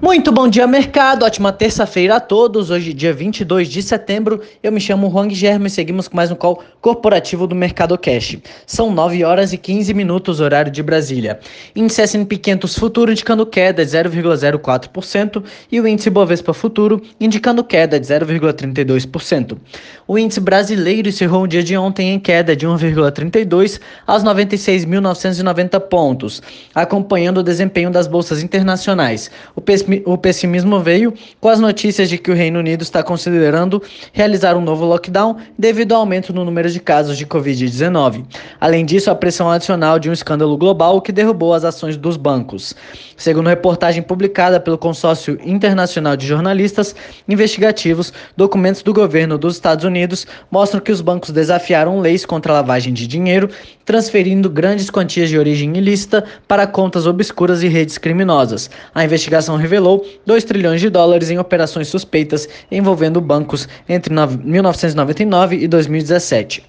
Muito bom dia, mercado. Ótima terça-feira a todos. Hoje, dia 22 de setembro. Eu me chamo Juan Guilherme e seguimos com mais um call corporativo do Mercado Cash. São 9 horas e 15 minutos, horário de Brasília. Índice S&P 500 Futuro indicando queda de 0,04% e o índice Bovespa Futuro indicando queda de 0,32%. O índice brasileiro encerrou o dia de ontem em queda de 1,32 aos 96.990 pontos, acompanhando o desempenho das bolsas internacionais. O o pessimismo veio com as notícias de que o Reino Unido está considerando realizar um novo lockdown devido ao aumento no número de casos de Covid-19. Além disso, a pressão adicional de um escândalo global que derrubou as ações dos bancos. Segundo reportagem publicada pelo Consórcio Internacional de Jornalistas Investigativos, documentos do governo dos Estados Unidos mostram que os bancos desafiaram leis contra a lavagem de dinheiro, transferindo grandes quantias de origem ilícita para contas obscuras e redes criminosas. A investigação revelou revelou 2 trilhões de dólares em operações suspeitas envolvendo bancos entre 1999 e 2017.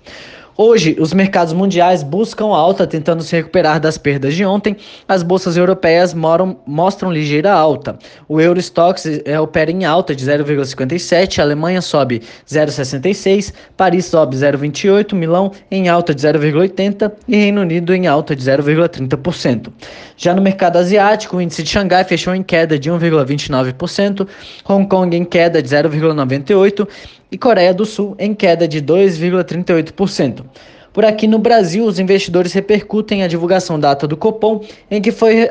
Hoje, os mercados mundiais buscam alta, tentando se recuperar das perdas de ontem. As bolsas europeias moram, mostram ligeira alta. O Eurostox é, opera em alta de 0,57, a Alemanha sobe 0,66, Paris sobe 0,28, Milão em alta de 0,80 e Reino Unido em alta de 0,30%. Já no mercado asiático, o índice de Xangai fechou em queda de 1,29%, Hong Kong em queda de 0,98% e Coreia do Sul em queda de 2,38%. Por aqui no Brasil, os investidores repercutem a divulgação da ata do Copom, em que foi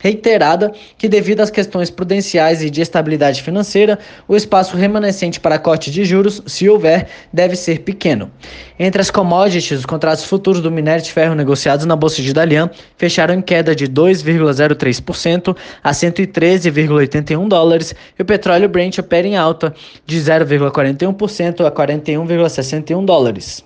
reiterada que, devido às questões prudenciais e de estabilidade financeira, o espaço remanescente para corte de juros, se houver, deve ser pequeno. Entre as commodities, os contratos futuros do minério de ferro negociados na Bolsa de Dalian fecharam em queda de 2,03% a 113,81 dólares e o petróleo Brent opera em alta de 0,41% a 41,61 dólares.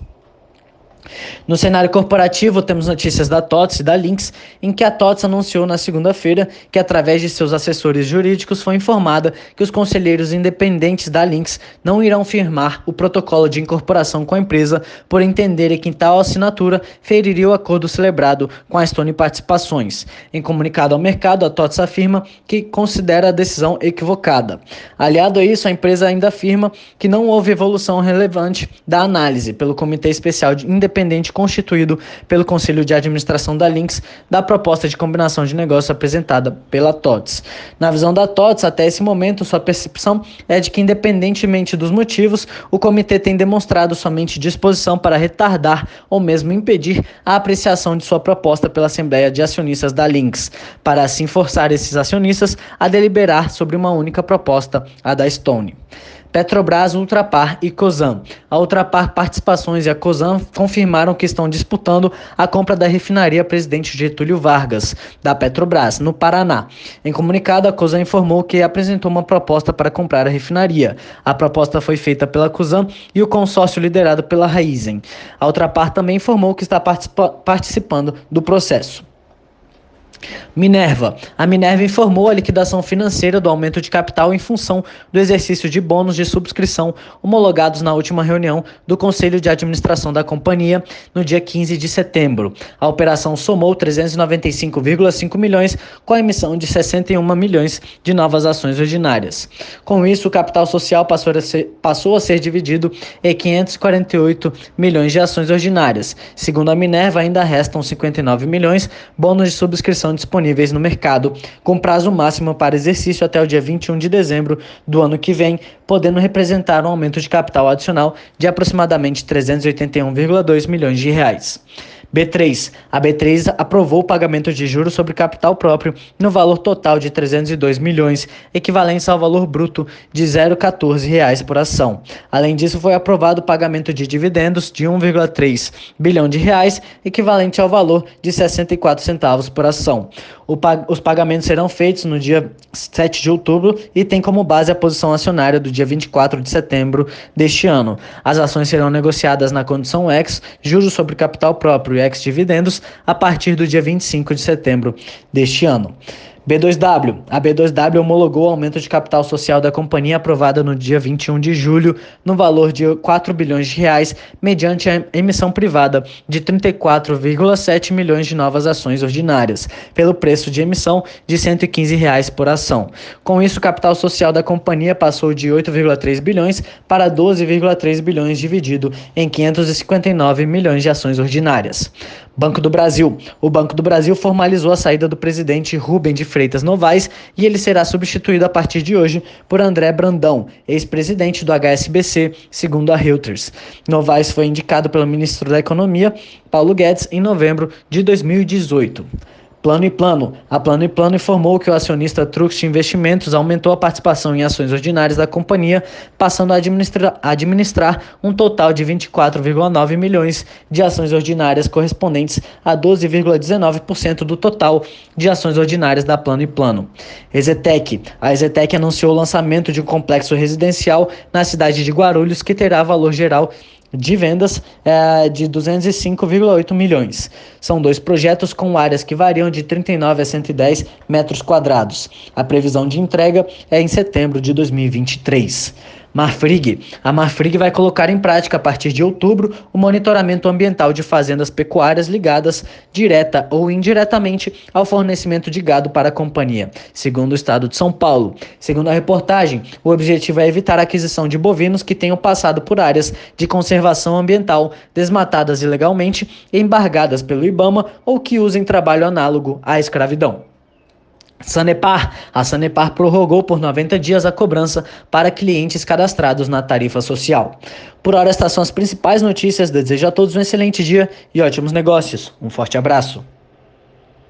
No cenário corporativo, temos notícias da TOTS e da Lynx, em que a TOTS anunciou na segunda-feira que, através de seus assessores jurídicos, foi informada que os conselheiros independentes da Lynx não irão firmar o protocolo de incorporação com a empresa, por entenderem que tal assinatura feriria o acordo celebrado com a Stone Participações. Em comunicado ao mercado, a TOTS afirma que considera a decisão equivocada. Aliado a isso, a empresa ainda afirma que não houve evolução relevante da análise pelo Comitê Especial de Independência independente constituído pelo Conselho de Administração da Lynx da proposta de combinação de negócio apresentada pela TOTS. Na visão da TOTS, até esse momento, sua percepção é de que, independentemente dos motivos, o comitê tem demonstrado somente disposição para retardar ou mesmo impedir a apreciação de sua proposta pela Assembleia de Acionistas da Lynx, para assim forçar esses acionistas a deliberar sobre uma única proposta, a da Stone. Petrobras, Ultrapar e Cosan. A Ultrapar Participações e a Cosan confirmaram que estão disputando a compra da refinaria Presidente Getúlio Vargas, da Petrobras, no Paraná. Em comunicado, a Cosan informou que apresentou uma proposta para comprar a refinaria. A proposta foi feita pela Cosan e o consórcio liderado pela Raizen. A Ultrapar também informou que está participando do processo. Minerva. A Minerva informou a liquidação financeira do aumento de capital em função do exercício de bônus de subscrição homologados na última reunião do Conselho de Administração da companhia no dia 15 de setembro. A operação somou 395,5 milhões com a emissão de 61 milhões de novas ações ordinárias. Com isso, o capital social passou a ser, passou a ser dividido em 548 milhões de ações ordinárias. Segundo a Minerva, ainda restam 59 milhões bônus de subscrição disponíveis no mercado, com prazo máximo para exercício até o dia 21 de dezembro do ano que vem, podendo representar um aumento de capital adicional de aproximadamente 381,2 milhões de reais. B3. A B3 aprovou o pagamento de juros sobre capital próprio no valor total de 302 milhões, equivalente ao valor bruto de 0,14 reais por ação. Além disso, foi aprovado o pagamento de dividendos de 1,3 bilhão de reais, equivalente ao valor de 64 centavos por ação. Pag os pagamentos serão feitos no dia 7 de outubro e tem como base a posição acionária do dia 24 de setembro deste ano. As ações serão negociadas na condição X, juros sobre capital próprio e ex-dividendos, a partir do dia 25 de setembro deste ano. B2W. A B2W homologou o aumento de capital social da companhia aprovada no dia 21 de julho, no valor de 4 bilhões de reais, mediante a emissão privada de 34,7 milhões de novas ações ordinárias, pelo preço de emissão de 115 reais por ação. Com isso, o capital social da companhia passou de 8,3 bilhões para 12,3 bilhões, dividido em 559 milhões de ações ordinárias. Banco do Brasil. O Banco do Brasil formalizou a saída do presidente Rubem de Freitas Novaes e ele será substituído a partir de hoje por André Brandão, ex-presidente do HSBC, segundo a Reuters. Novaes foi indicado pelo ministro da Economia, Paulo Guedes, em novembro de 2018. Plano e Plano. A Plano e Plano informou que o acionista Trux Investimentos aumentou a participação em ações ordinárias da companhia, passando a administrar, a administrar um total de 24,9 milhões de ações ordinárias, correspondentes a 12,19% do total de ações ordinárias da Plano e Plano. Exetec. A Exetec anunciou o lançamento de um complexo residencial na cidade de Guarulhos que terá valor geral de vendas é, de 205,8 milhões. São dois projetos com áreas que variam de 39 a 110 metros quadrados. A previsão de entrega é em setembro de 2023. Marfrig. A Marfrig vai colocar em prática a partir de outubro o monitoramento ambiental de fazendas pecuárias ligadas direta ou indiretamente ao fornecimento de gado para a companhia, segundo o estado de São Paulo. Segundo a reportagem, o objetivo é evitar a aquisição de bovinos que tenham passado por áreas de conservação ambiental desmatadas ilegalmente, embargadas pelo IBAMA ou que usem trabalho análogo à escravidão. Sanepar. A Sanepar prorrogou por 90 dias a cobrança para clientes cadastrados na tarifa social. Por hora, estas são as principais notícias. Desejo a todos um excelente dia e ótimos negócios. Um forte abraço.